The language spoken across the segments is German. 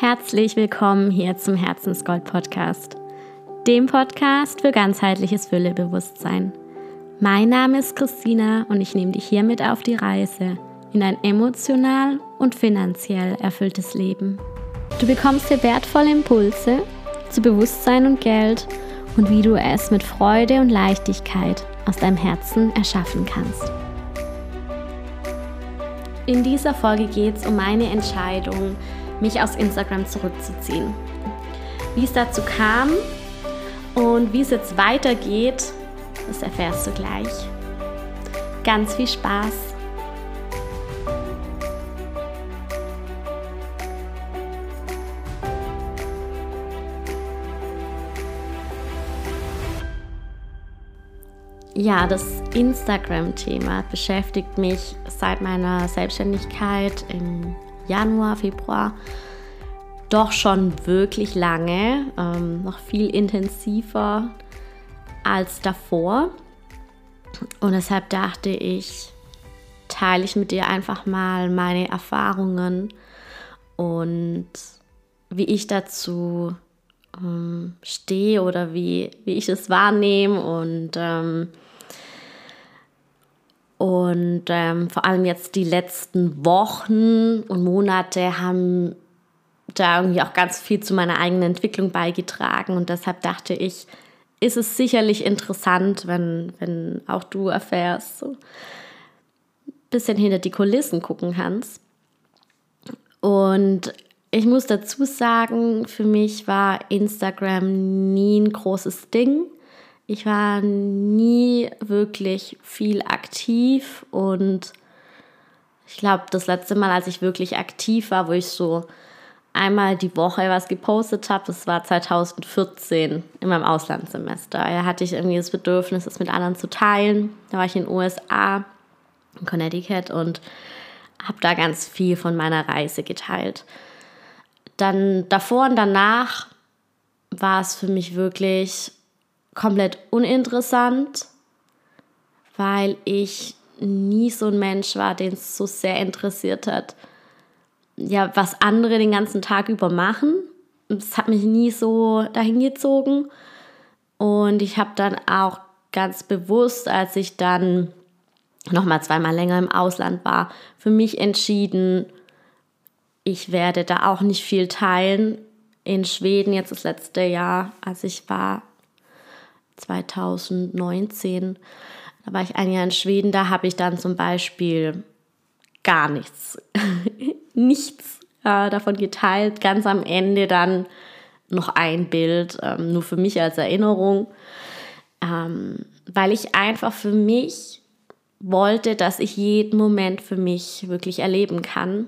Herzlich willkommen hier zum Herzensgold Podcast, dem Podcast für ganzheitliches Füllebewusstsein. Mein Name ist Christina und ich nehme dich hiermit auf die Reise in ein emotional und finanziell erfülltes Leben. Du bekommst hier wertvolle Impulse zu Bewusstsein und Geld und wie du es mit Freude und Leichtigkeit aus deinem Herzen erschaffen kannst. In dieser Folge geht es um meine Entscheidung, mich aus Instagram zurückzuziehen. Wie es dazu kam und wie es jetzt weitergeht, das erfährst du gleich. Ganz viel Spaß! Ja, das Instagram-Thema beschäftigt mich seit meiner Selbstständigkeit im Januar, Februar doch schon wirklich lange, ähm, noch viel intensiver als davor. Und deshalb dachte ich, teile ich mit dir einfach mal meine Erfahrungen und wie ich dazu ähm, stehe oder wie, wie ich es wahrnehme und ähm, und ähm, vor allem jetzt die letzten Wochen und Monate haben da irgendwie auch ganz viel zu meiner eigenen Entwicklung beigetragen. Und deshalb dachte ich, ist es sicherlich interessant, wenn, wenn auch du erfährst, so ein bisschen hinter die Kulissen gucken kannst. Und ich muss dazu sagen, für mich war Instagram nie ein großes Ding. Ich war nie wirklich viel aktiv und ich glaube, das letzte Mal, als ich wirklich aktiv war, wo ich so einmal die Woche was gepostet habe, das war 2014 in meinem Auslandssemester. Da hatte ich irgendwie das Bedürfnis, es mit anderen zu teilen. Da war ich in den USA, in Connecticut und habe da ganz viel von meiner Reise geteilt. Dann davor und danach war es für mich wirklich komplett uninteressant, weil ich nie so ein Mensch war, den es so sehr interessiert hat, ja, was andere den ganzen Tag über machen. Es hat mich nie so dahin gezogen. Und ich habe dann auch ganz bewusst, als ich dann noch mal zweimal länger im Ausland war, für mich entschieden, ich werde da auch nicht viel teilen. In Schweden jetzt das letzte Jahr, als ich war, 2019. Da war ich ein Jahr in Schweden, da habe ich dann zum Beispiel gar nichts, nichts äh, davon geteilt. Ganz am Ende dann noch ein Bild, ähm, nur für mich als Erinnerung, ähm, weil ich einfach für mich wollte, dass ich jeden Moment für mich wirklich erleben kann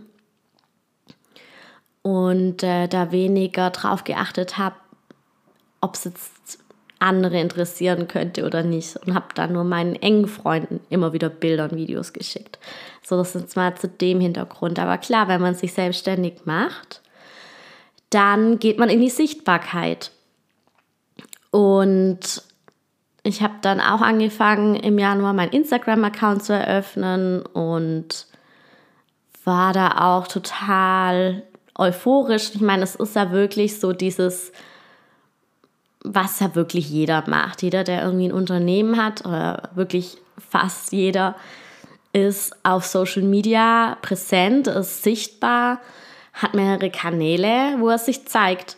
und äh, da weniger drauf geachtet habe, ob es jetzt andere interessieren könnte oder nicht. Und habe dann nur meinen engen Freunden immer wieder Bilder und Videos geschickt. So, das ist mal zu dem Hintergrund. Aber klar, wenn man sich selbstständig macht, dann geht man in die Sichtbarkeit. Und ich habe dann auch angefangen, im Januar meinen Instagram-Account zu eröffnen und war da auch total euphorisch. Ich meine, es ist ja wirklich so dieses was ja wirklich jeder macht. Jeder, der irgendwie ein Unternehmen hat, oder wirklich fast jeder, ist auf Social Media präsent, ist sichtbar, hat mehrere Kanäle, wo er sich zeigt.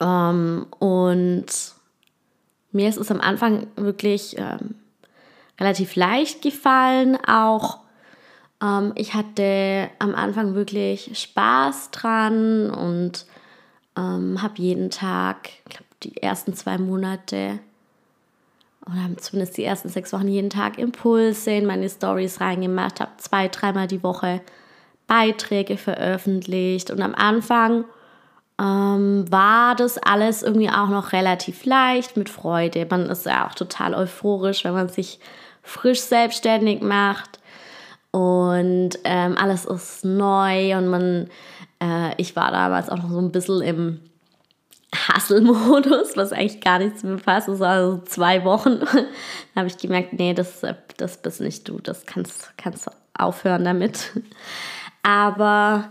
Ähm, und mir ist es am Anfang wirklich ähm, relativ leicht gefallen, auch ähm, ich hatte am Anfang wirklich Spaß dran und ähm, habe jeden Tag, ich glaube, die ersten zwei Monate oder zumindest die ersten sechs Wochen jeden Tag Impulse in meine Stories reingemacht, habe zwei, dreimal die Woche Beiträge veröffentlicht und am Anfang ähm, war das alles irgendwie auch noch relativ leicht mit Freude. Man ist ja auch total euphorisch, wenn man sich frisch selbstständig macht und ähm, alles ist neu und man äh, ich war damals auch noch so ein bisschen im Hustle-Modus, was eigentlich gar nichts mehr passt. Das war so zwei Wochen. da habe ich gemerkt, nee, das, das bist nicht du. Das kannst, kannst du aufhören damit. Aber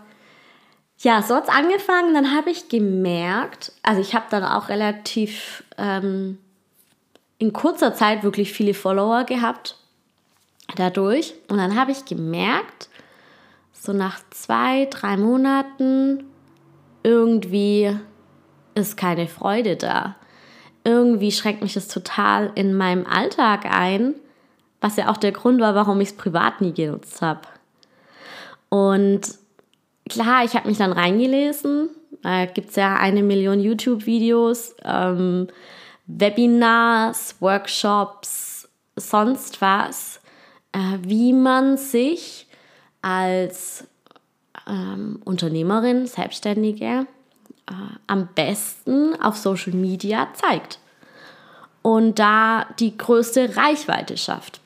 ja, so hat es angefangen. Dann habe ich gemerkt, also ich habe dann auch relativ ähm, in kurzer Zeit wirklich viele Follower gehabt dadurch. Und dann habe ich gemerkt, so nach zwei, drei Monaten, irgendwie ist keine Freude da. Irgendwie schränkt mich das total in meinem Alltag ein, was ja auch der Grund war, warum ich es privat nie genutzt habe. Und klar, ich habe mich dann reingelesen. Da gibt es ja eine Million YouTube-Videos, ähm, Webinars, Workshops, sonst was, äh, wie man sich als ähm, Unternehmerin, Selbstständige äh, am besten auf Social Media zeigt und da die größte Reichweite schafft.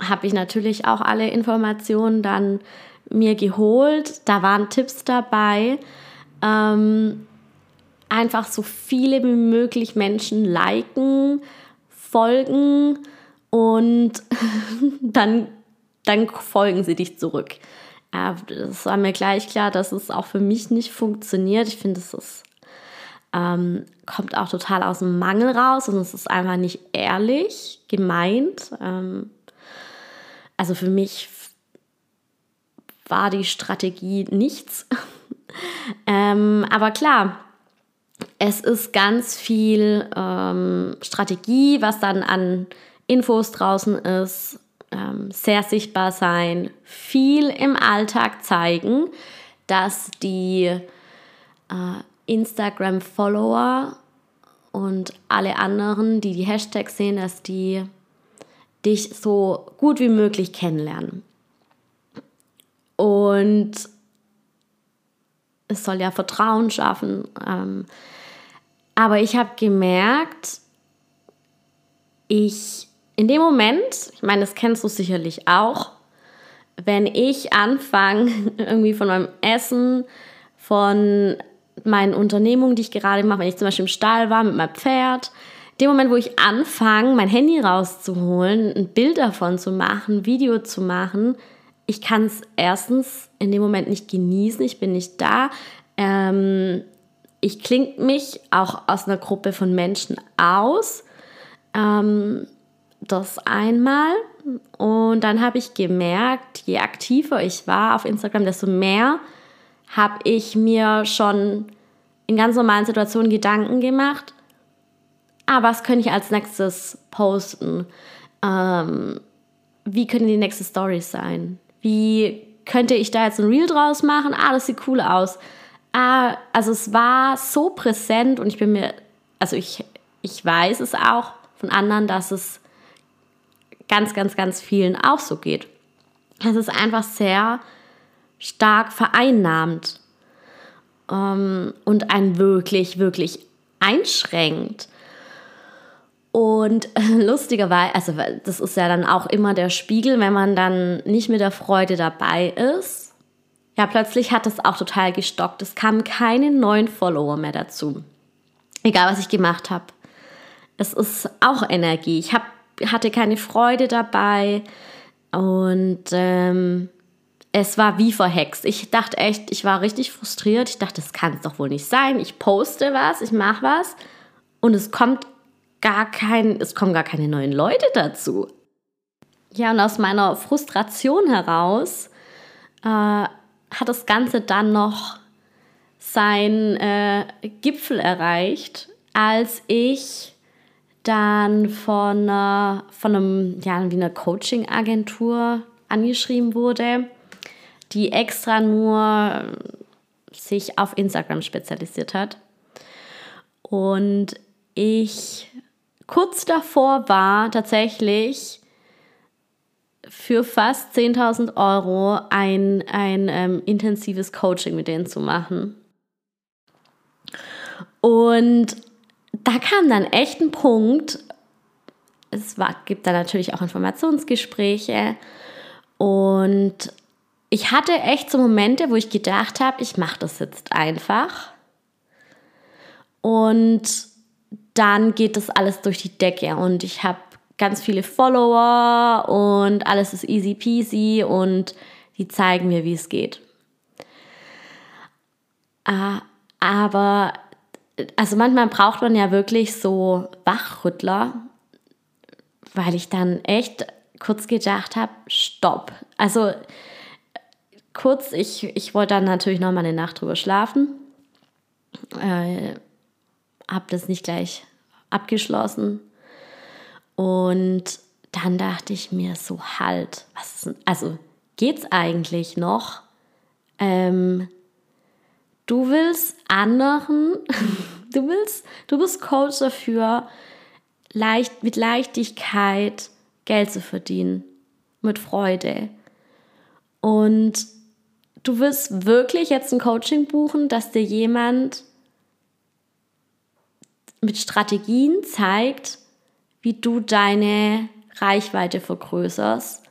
Habe ich natürlich auch alle Informationen dann mir geholt. Da waren Tipps dabei. Ähm, einfach so viele wie möglich Menschen liken, folgen und dann, dann folgen sie dich zurück. Ja, das war mir gleich klar, dass es auch für mich nicht funktioniert. Ich finde, es ist, ähm, kommt auch total aus dem Mangel raus und es ist einfach nicht ehrlich gemeint. Ähm, also für mich war die Strategie nichts. ähm, aber klar, es ist ganz viel ähm, Strategie, was dann an Infos draußen ist, ähm, sehr sichtbar sein, viel im Alltag zeigen, dass die äh, Instagram-Follower und alle anderen, die die Hashtags sehen, dass die dich so gut wie möglich kennenlernen. Und es soll ja Vertrauen schaffen. Ähm, aber ich habe gemerkt, ich in dem Moment, ich meine, das kennst du sicherlich auch, wenn ich anfange, irgendwie von meinem Essen, von meinen Unternehmungen, die ich gerade mache, wenn ich zum Beispiel im Stall war mit meinem Pferd, dem Moment, wo ich anfange, mein Handy rauszuholen, ein Bild davon zu machen, ein Video zu machen, ich kann es erstens in dem Moment nicht genießen, ich bin nicht da. Ähm, ich klinge mich auch aus einer Gruppe von Menschen aus. Ähm, das einmal. Und dann habe ich gemerkt, je aktiver ich war auf Instagram, desto mehr habe ich mir schon in ganz normalen Situationen Gedanken gemacht. Ah, was könnte ich als nächstes posten? Ähm, wie können die nächste Stories sein? Wie könnte ich da jetzt ein Reel draus machen? Ah, das sieht cool aus. Ah, also es war so präsent und ich bin mir, also ich, ich weiß es auch von anderen, dass es ganz, ganz, ganz vielen auch so geht. Es ist einfach sehr stark vereinnahmt ähm, und einen wirklich, wirklich einschränkt. Und lustigerweise, also das ist ja dann auch immer der Spiegel, wenn man dann nicht mit der Freude dabei ist. Ja, plötzlich hat das auch total gestockt. Es kamen keine neuen Follower mehr dazu. Egal, was ich gemacht habe. Es ist auch Energie. Ich hab, hatte keine Freude dabei und ähm, es war wie verhext. Ich dachte echt, ich war richtig frustriert. Ich dachte, das kann es doch wohl nicht sein. Ich poste was, ich mache was und es kommt gar kein, es kommen gar keine neuen Leute dazu. Ja, und aus meiner Frustration heraus äh, hat das Ganze dann noch seinen äh, Gipfel erreicht, als ich dann von, äh, von einem, ja, wie einer Coaching-Agentur angeschrieben wurde, die extra nur sich auf Instagram spezialisiert hat. Und ich kurz davor war, tatsächlich für fast 10.000 Euro ein, ein ähm, intensives Coaching mit denen zu machen. Und da kam dann echt ein Punkt, es war, gibt da natürlich auch Informationsgespräche und ich hatte echt so Momente, wo ich gedacht habe, ich mache das jetzt einfach. Und dann geht das alles durch die Decke und ich habe ganz viele Follower und alles ist easy peasy und die zeigen mir, wie es geht. Äh, aber also manchmal braucht man ja wirklich so Wachrüttler, weil ich dann echt kurz gedacht habe, stopp. Also kurz, ich, ich wollte dann natürlich noch mal eine Nacht drüber schlafen. Äh, habe das nicht gleich abgeschlossen. Und dann dachte ich mir so, halt, was ist, also geht's eigentlich noch? Ähm, du willst anderen, du willst, du bist Coach dafür, leicht, mit Leichtigkeit Geld zu verdienen, mit Freude. Und du willst wirklich jetzt ein Coaching buchen, dass dir jemand mit Strategien zeigt, wie du deine Reichweite vergrößerst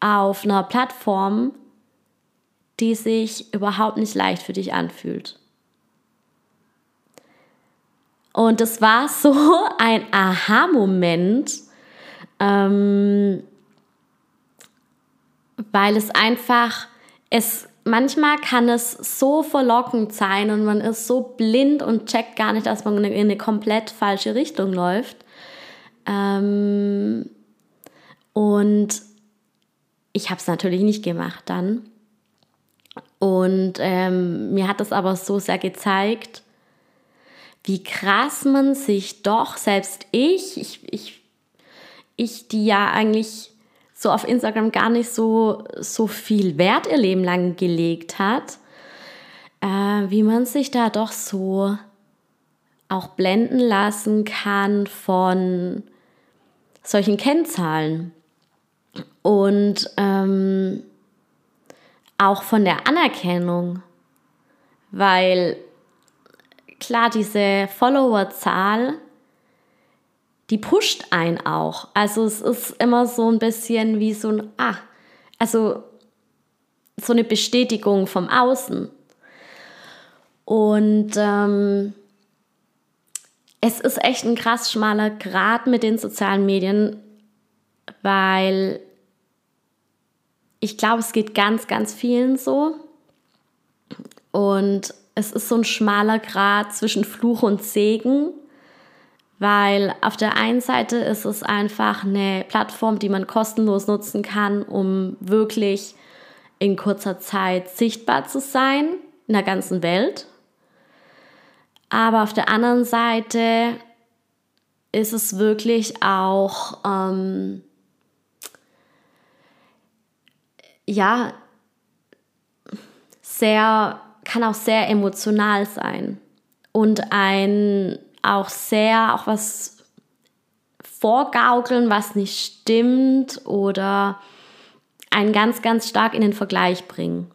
auf einer Plattform, die sich überhaupt nicht leicht für dich anfühlt. Und es war so ein Aha-Moment, ähm, weil es einfach, es manchmal kann es so verlockend sein und man ist so blind und checkt gar nicht, dass man in eine komplett falsche Richtung läuft. Ähm, und ich habe es natürlich nicht gemacht dann. Und ähm, mir hat das aber so sehr gezeigt, wie krass man sich doch, selbst ich, ich, ich, ich die ja eigentlich so auf Instagram gar nicht so, so viel Wert ihr Leben lang gelegt hat, äh, wie man sich da doch so auch blenden lassen kann von solchen Kennzahlen. Und ähm, auch von der Anerkennung, weil klar, diese Followerzahl die pusht einen auch. Also es ist immer so ein bisschen wie so ein, ah, also so eine Bestätigung vom Außen. Und ähm, es ist echt ein krass schmaler Grad mit den sozialen Medien, weil ich glaube, es geht ganz, ganz vielen so. Und es ist so ein schmaler Grad zwischen Fluch und Segen weil auf der einen Seite ist es einfach eine Plattform, die man kostenlos nutzen kann, um wirklich in kurzer Zeit sichtbar zu sein in der ganzen Welt. Aber auf der anderen Seite ist es wirklich auch, ähm, ja, sehr, kann auch sehr emotional sein und ein auch sehr, auch was vorgaukeln, was nicht stimmt oder einen ganz, ganz stark in den Vergleich bringen.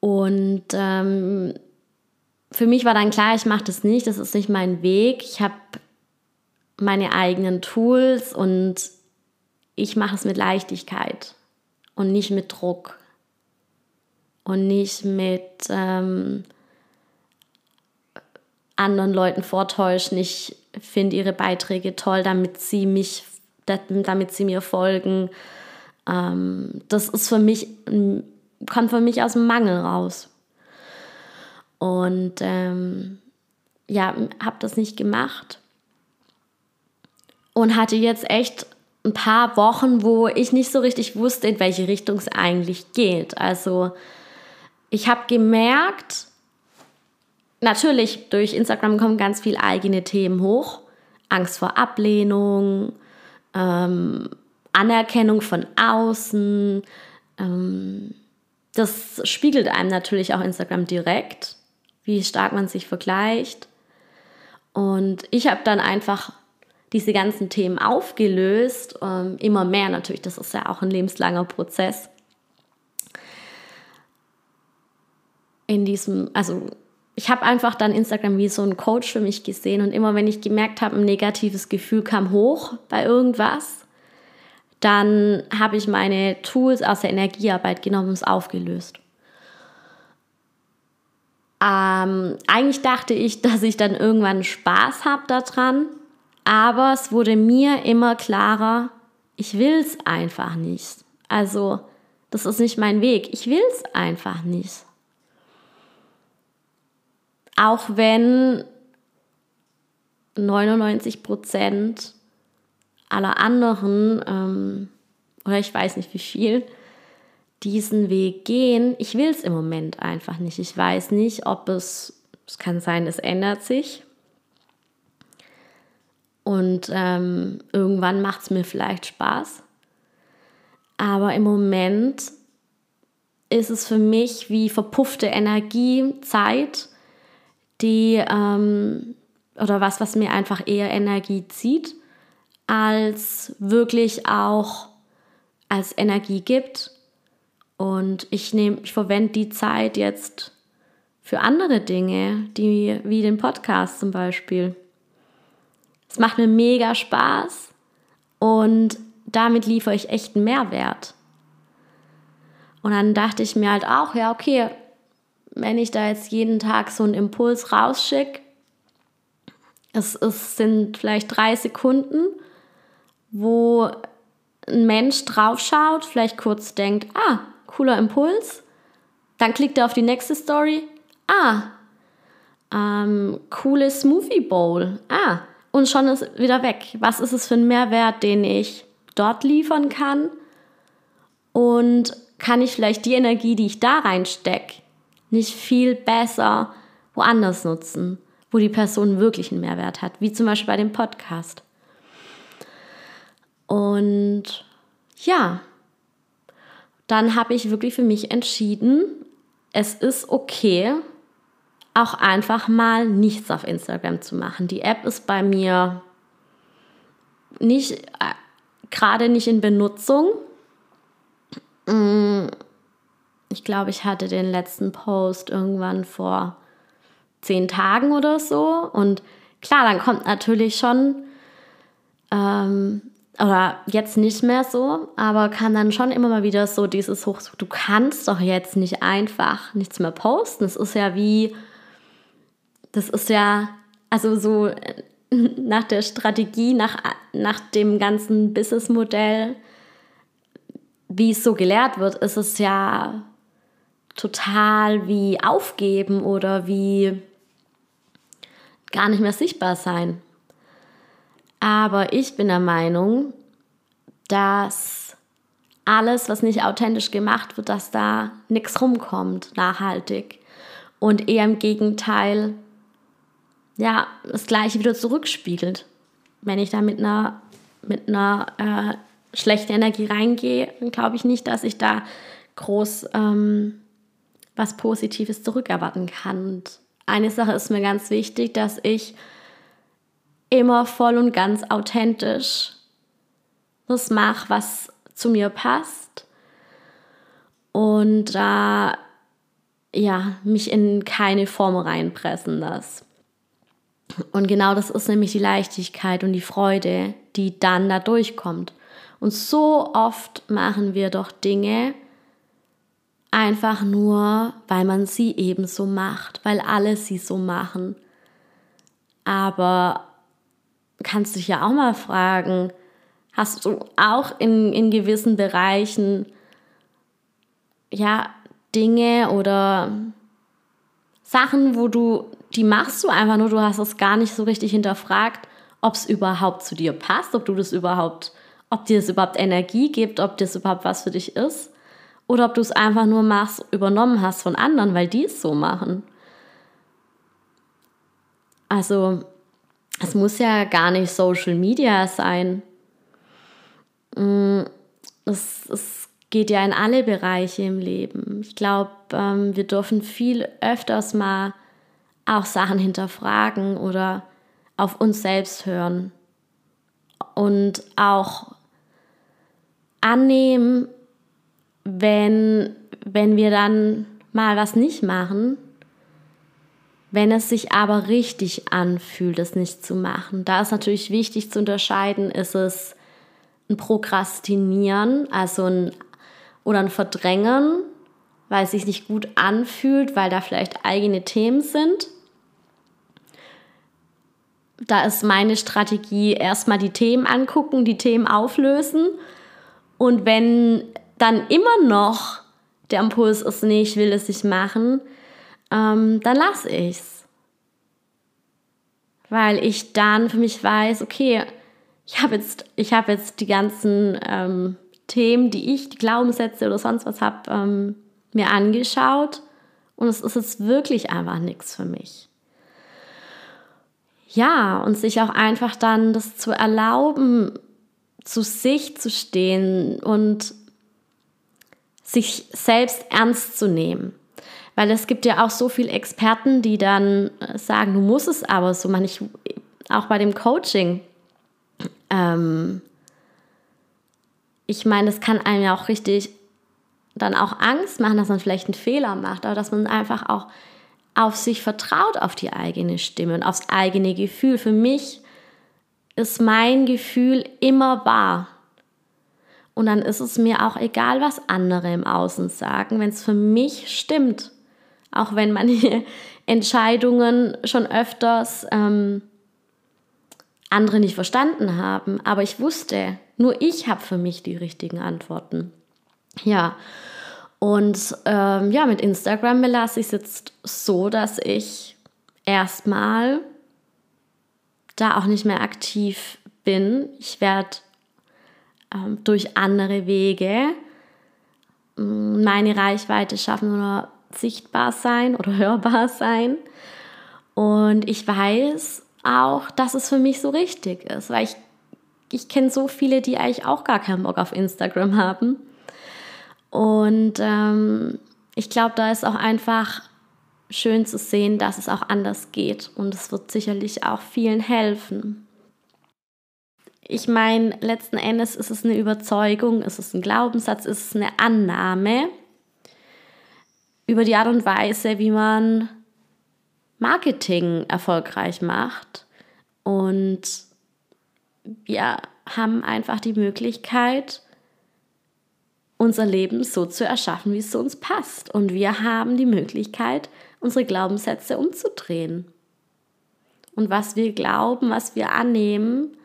Und ähm, für mich war dann klar, ich mache das nicht, das ist nicht mein Weg. Ich habe meine eigenen Tools und ich mache es mit Leichtigkeit und nicht mit Druck und nicht mit ähm, anderen Leuten vortäuschen, ich finde ihre Beiträge toll, damit sie mich, damit sie mir folgen. Ähm, das ist für mich, kommt für mich aus dem Mangel raus. Und ähm, ja, habe das nicht gemacht. Und hatte jetzt echt ein paar Wochen, wo ich nicht so richtig wusste, in welche Richtung es eigentlich geht. Also ich habe gemerkt, natürlich, durch Instagram kommen ganz viele eigene Themen hoch. Angst vor Ablehnung, ähm, Anerkennung von außen. Ähm, das spiegelt einem natürlich auch Instagram direkt, wie stark man sich vergleicht. Und ich habe dann einfach diese ganzen Themen aufgelöst, ähm, immer mehr natürlich, das ist ja auch ein lebenslanger Prozess. In diesem, also ich habe einfach dann Instagram wie so ein Coach für mich gesehen und immer wenn ich gemerkt habe, ein negatives Gefühl kam hoch bei irgendwas, dann habe ich meine Tools aus der Energiearbeit genommen und es aufgelöst. Ähm, eigentlich dachte ich, dass ich dann irgendwann Spaß habe daran, aber es wurde mir immer klarer, ich will es einfach nicht. Also Das ist nicht mein Weg. Ich will es einfach nicht. Auch wenn 99 Prozent aller anderen, ähm, oder ich weiß nicht wie viel, diesen Weg gehen. Ich will es im Moment einfach nicht. Ich weiß nicht, ob es, es kann sein, es ändert sich. Und ähm, irgendwann macht es mir vielleicht Spaß. Aber im Moment ist es für mich wie verpuffte Energie, Zeit, die ähm, oder was, was mir einfach eher Energie zieht, als wirklich auch als Energie gibt. Und ich nehme, ich verwende die Zeit jetzt für andere Dinge, die, wie den Podcast zum Beispiel. Es macht mir mega Spaß und damit liefere ich echt einen Mehrwert. Und dann dachte ich mir halt auch, ja, okay, wenn ich da jetzt jeden Tag so einen Impuls rausschicke, es, es sind vielleicht drei Sekunden, wo ein Mensch draufschaut, vielleicht kurz denkt, ah, cooler Impuls, dann klickt er auf die nächste Story, ah, ähm, cooles Smoothie Bowl, ah, und schon ist wieder weg. Was ist es für ein Mehrwert, den ich dort liefern kann? Und kann ich vielleicht die Energie, die ich da reinstecke, nicht viel besser woanders nutzen? wo die Person wirklich einen Mehrwert hat, wie zum Beispiel bei dem Podcast. Und ja, dann habe ich wirklich für mich entschieden, es ist okay, auch einfach mal nichts auf Instagram zu machen. Die App ist bei mir nicht äh, gerade nicht in Benutzung. Mm, ich glaube, ich hatte den letzten Post irgendwann vor zehn Tagen oder so. Und klar, dann kommt natürlich schon, ähm, oder jetzt nicht mehr so, aber kann dann schon immer mal wieder so dieses Hoch, du kannst doch jetzt nicht einfach nichts mehr posten. Das ist ja wie, das ist ja, also so nach der Strategie, nach, nach dem ganzen Businessmodell, wie es so gelehrt wird, ist es ja total wie aufgeben oder wie gar nicht mehr sichtbar sein. Aber ich bin der Meinung, dass alles, was nicht authentisch gemacht wird, dass da nichts rumkommt, nachhaltig. Und eher im Gegenteil, ja, das Gleiche wieder zurückspiegelt. Wenn ich da mit einer, mit einer äh, schlechten Energie reingehe, dann glaube ich nicht, dass ich da groß ähm, was Positives zurückerwarten kann. Und eine Sache ist mir ganz wichtig, dass ich immer voll und ganz authentisch das mache, was zu mir passt und da ja mich in keine Form reinpressen lasse. Und genau das ist nämlich die Leichtigkeit und die Freude, die dann da durchkommt. Und so oft machen wir doch Dinge, einfach nur, weil man sie eben so macht, weil alle sie so machen. Aber kannst dich ja auch mal fragen, hast du auch in, in gewissen Bereichen ja Dinge oder Sachen, wo du, die machst du einfach nur, du hast es gar nicht so richtig hinterfragt, ob es überhaupt zu dir passt, ob du das überhaupt, ob dir das überhaupt Energie gibt, ob das überhaupt was für dich ist. Oder ob du es einfach nur machst, übernommen hast von anderen, weil die es so machen. Also, es muss ja gar nicht Social Media sein. Mm, es, es geht ja in alle Bereiche im Leben. Ich glaube, ähm, wir dürfen viel öfters mal auch Sachen hinterfragen oder auf uns selbst hören und auch annehmen, wenn, wenn wir dann mal was nicht machen, wenn es sich aber richtig anfühlt, es nicht zu machen. Da ist natürlich wichtig zu unterscheiden, ist es ein Prokrastinieren, also ein oder ein Verdrängen, weil es sich nicht gut anfühlt, weil da vielleicht eigene Themen sind. Da ist meine Strategie erstmal die Themen angucken, die Themen auflösen und wenn dann immer noch der Impuls ist, nee, ich will es nicht machen, ähm, dann lasse ich es. Weil ich dann für mich weiß, okay, ich habe jetzt, hab jetzt die ganzen ähm, Themen, die ich, die Glaubenssätze oder sonst was habe, ähm, mir angeschaut und es ist jetzt wirklich einfach nichts für mich. Ja, und sich auch einfach dann das zu erlauben, zu sich zu stehen und sich selbst ernst zu nehmen. Weil es gibt ja auch so viele Experten, die dann äh, sagen, du musst es aber so machen. Ich, auch bei dem Coaching. Ähm, ich meine, das kann einem ja auch richtig dann auch Angst machen, dass man vielleicht einen Fehler macht, aber dass man einfach auch auf sich vertraut, auf die eigene Stimme und aufs eigene Gefühl. Für mich ist mein Gefühl immer wahr. Und dann ist es mir auch egal, was andere im Außen sagen, wenn es für mich stimmt. Auch wenn manche Entscheidungen schon öfters ähm, andere nicht verstanden haben. Aber ich wusste, nur ich habe für mich die richtigen Antworten. Ja, und ähm, ja, mit Instagram belasse ich es jetzt so, dass ich erstmal da auch nicht mehr aktiv bin. Ich werde ähm, durch andere Wege mm, meine Reichweite schaffen oder sichtbar sein oder hörbar sein. Und ich weiß auch, dass es für mich so richtig ist, weil ich, ich kenne so viele, die eigentlich auch gar keinen Bock auf Instagram haben. Und ähm, ich glaube, da ist auch einfach schön zu sehen, dass es auch anders geht. Und es wird sicherlich auch vielen helfen. Ich meine, letzten Endes ist es eine Überzeugung, ist es ein Glaubenssatz, ist es eine Annahme über die Art und Weise, wie man Marketing erfolgreich macht. Und wir haben einfach die Möglichkeit, unser Leben so zu erschaffen, wie es zu uns passt. Und wir haben die Möglichkeit, unsere Glaubenssätze umzudrehen. Und was wir glauben, was wir annehmen,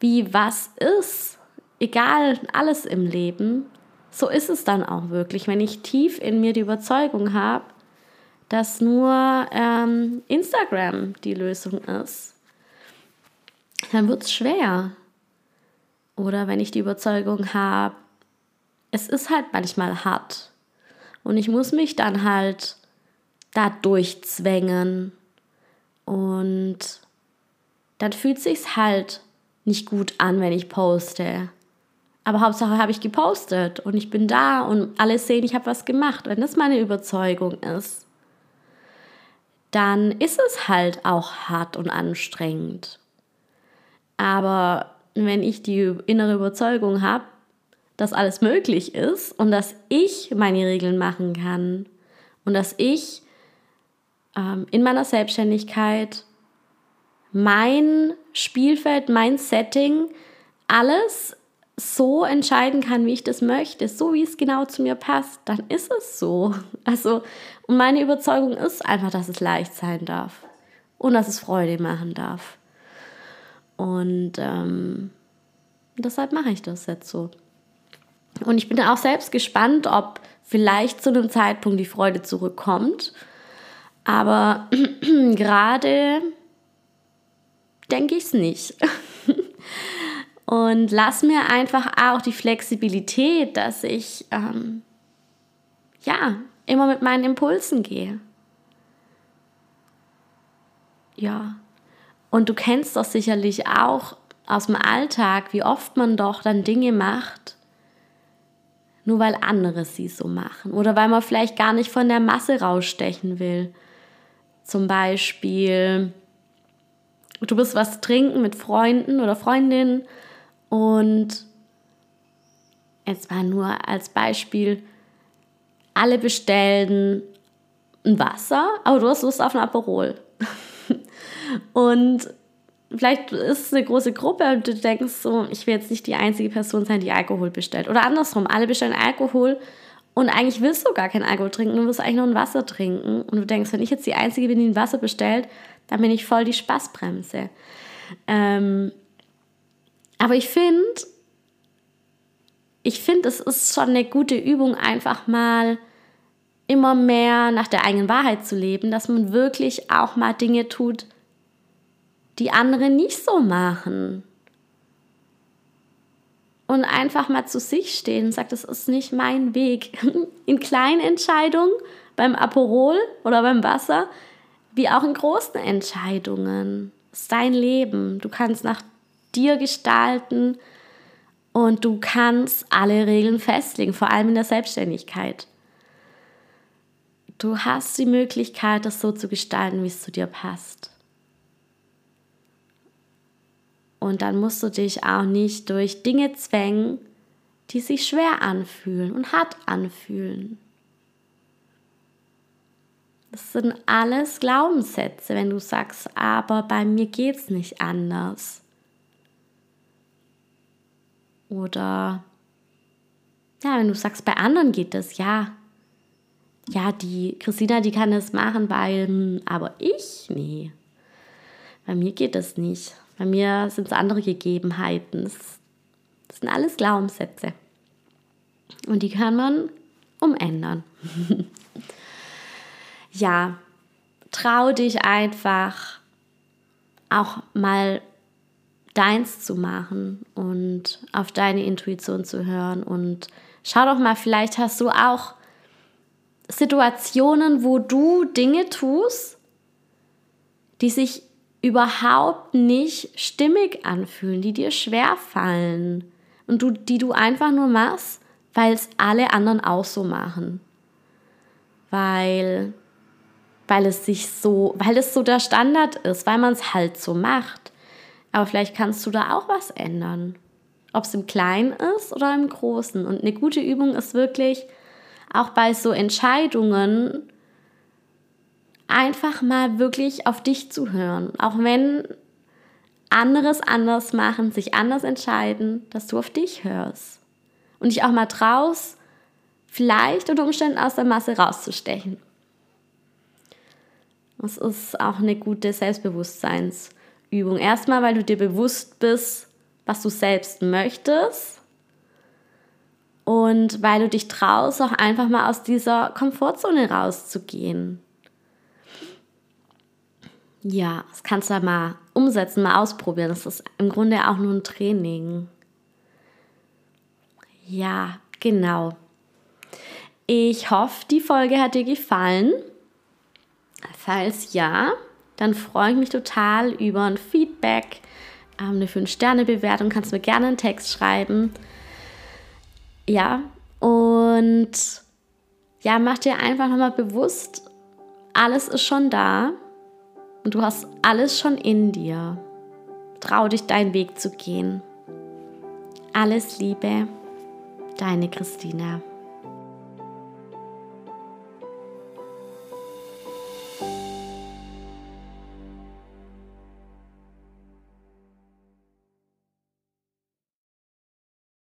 wie was ist, egal alles im Leben, so ist es dann auch wirklich. Wenn ich tief in mir die Überzeugung habe, dass nur ähm, Instagram die Lösung ist, dann wird es schwer. Oder wenn ich die Überzeugung habe, es ist halt manchmal hart. Und ich muss mich dann halt da durchzwängen. Und dann fühlt sich's halt nicht gut an, wenn ich poste. Aber Hauptsache habe ich gepostet und ich bin da und alle sehen, ich habe was gemacht. Wenn das meine Überzeugung ist, dann ist es halt auch hart und anstrengend. Aber wenn ich die innere Überzeugung habe, dass alles möglich ist und dass ich meine Regeln machen kann und dass ich ähm, in meiner Selbstständigkeit mein Spielfeld, mein Setting, alles so entscheiden kann, wie ich das möchte, so wie es genau zu mir passt, dann ist es so. Also, und meine Überzeugung ist einfach, dass es leicht sein darf und dass es Freude machen darf. Und ähm, deshalb mache ich das jetzt so. Und ich bin auch selbst gespannt, ob vielleicht zu einem Zeitpunkt die Freude zurückkommt. Aber gerade denke ich es nicht. Und lass mir einfach auch die Flexibilität, dass ich ähm, ja immer mit meinen Impulsen gehe. Ja. Und du kennst doch sicherlich auch aus dem Alltag, wie oft man doch dann Dinge macht, nur weil andere sie so machen oder weil man vielleicht gar nicht von der Masse rausstechen will. Zum Beispiel, du bist was trinken mit Freunden oder Freundinnen und jetzt war nur als Beispiel, alle bestellen ein Wasser, aber du hast Lust auf ein Aperol. und vielleicht ist es eine große Gruppe und du denkst so, ich will jetzt nicht die einzige Person sein, die Alkohol bestellt. Oder andersrum, alle bestellen Alkohol und eigentlich willst du gar kein Alkohol trinken, du willst eigentlich nur ein Wasser trinken. Und du denkst, wenn ich jetzt die Einzige bin, die ein Wasser bestellt, dann bin ich voll die Spaßbremse. Ähm, aber ich finde, ich finde, es ist schon eine gute Übung, einfach mal immer mehr nach der eigenen Wahrheit zu leben, dass man wirklich auch mal Dinge tut, die andere nicht so machen. Und einfach mal zu sich stehen und sagt, das ist nicht mein Weg. In kleinen Entscheidungen, beim Aperol oder beim Wasser, wie auch in großen Entscheidungen. Es ist dein Leben. Du kannst nach dir gestalten und du kannst alle Regeln festlegen, vor allem in der Selbstständigkeit. Du hast die Möglichkeit, das so zu gestalten, wie es zu dir passt. Und dann musst du dich auch nicht durch Dinge zwängen, die sich schwer anfühlen und hart anfühlen. Das sind alles Glaubenssätze, wenn du sagst, aber bei mir geht es nicht anders. Oder ja, wenn du sagst, bei anderen geht es, ja. Ja, die Christina, die kann das machen, weil, aber ich, nee. Bei mir geht das nicht. Bei mir sind es andere Gegebenheiten. Das, sind alles Glaubenssätze. Und die kann man umändern. ja, trau dich einfach auch mal deins zu machen und auf deine Intuition zu hören. Und schau doch mal, vielleicht hast du auch Situationen, wo du Dinge tust, die sich überhaupt nicht stimmig anfühlen, die dir schwer fallen und du, die du einfach nur machst, weil es alle anderen auch so machen. Weil, weil es sich so, weil es so der Standard ist, weil man es halt so macht. Aber vielleicht kannst du da auch was ändern. Ob es im Kleinen ist oder im Großen. Und eine gute Übung ist wirklich, auch bei so Entscheidungen, einfach mal wirklich auf dich zu hören. Auch wenn anderes anders machen, sich anders entscheiden, dass du auf dich hörst. Und dich auch mal traust, vielleicht unter Umständen aus der Masse rauszustechen. Das ist auch eine gute Selbstbewusstseinsübung. Erstmal, weil du dir bewusst bist, was du selbst möchtest. Und weil du dich traust, auch einfach mal aus dieser Komfortzone rauszugehen ja, das kannst du mal umsetzen, mal ausprobieren. Das ist im Grunde auch nur ein Training. Ja, genau. Ich hoffe, die Folge hat dir gefallen. Falls ja, dann freue ich mich total über ein Feedback, ähm, eine 5-Sterne-Bewertung. Kannst du mir gerne einen Text schreiben. Ja, und ja, mach dir einfach nochmal bewusst, alles ist schon da und du hast alles schon in dir. Trau dich, deinen Weg zu gehen. Alles Liebe, deine Christina.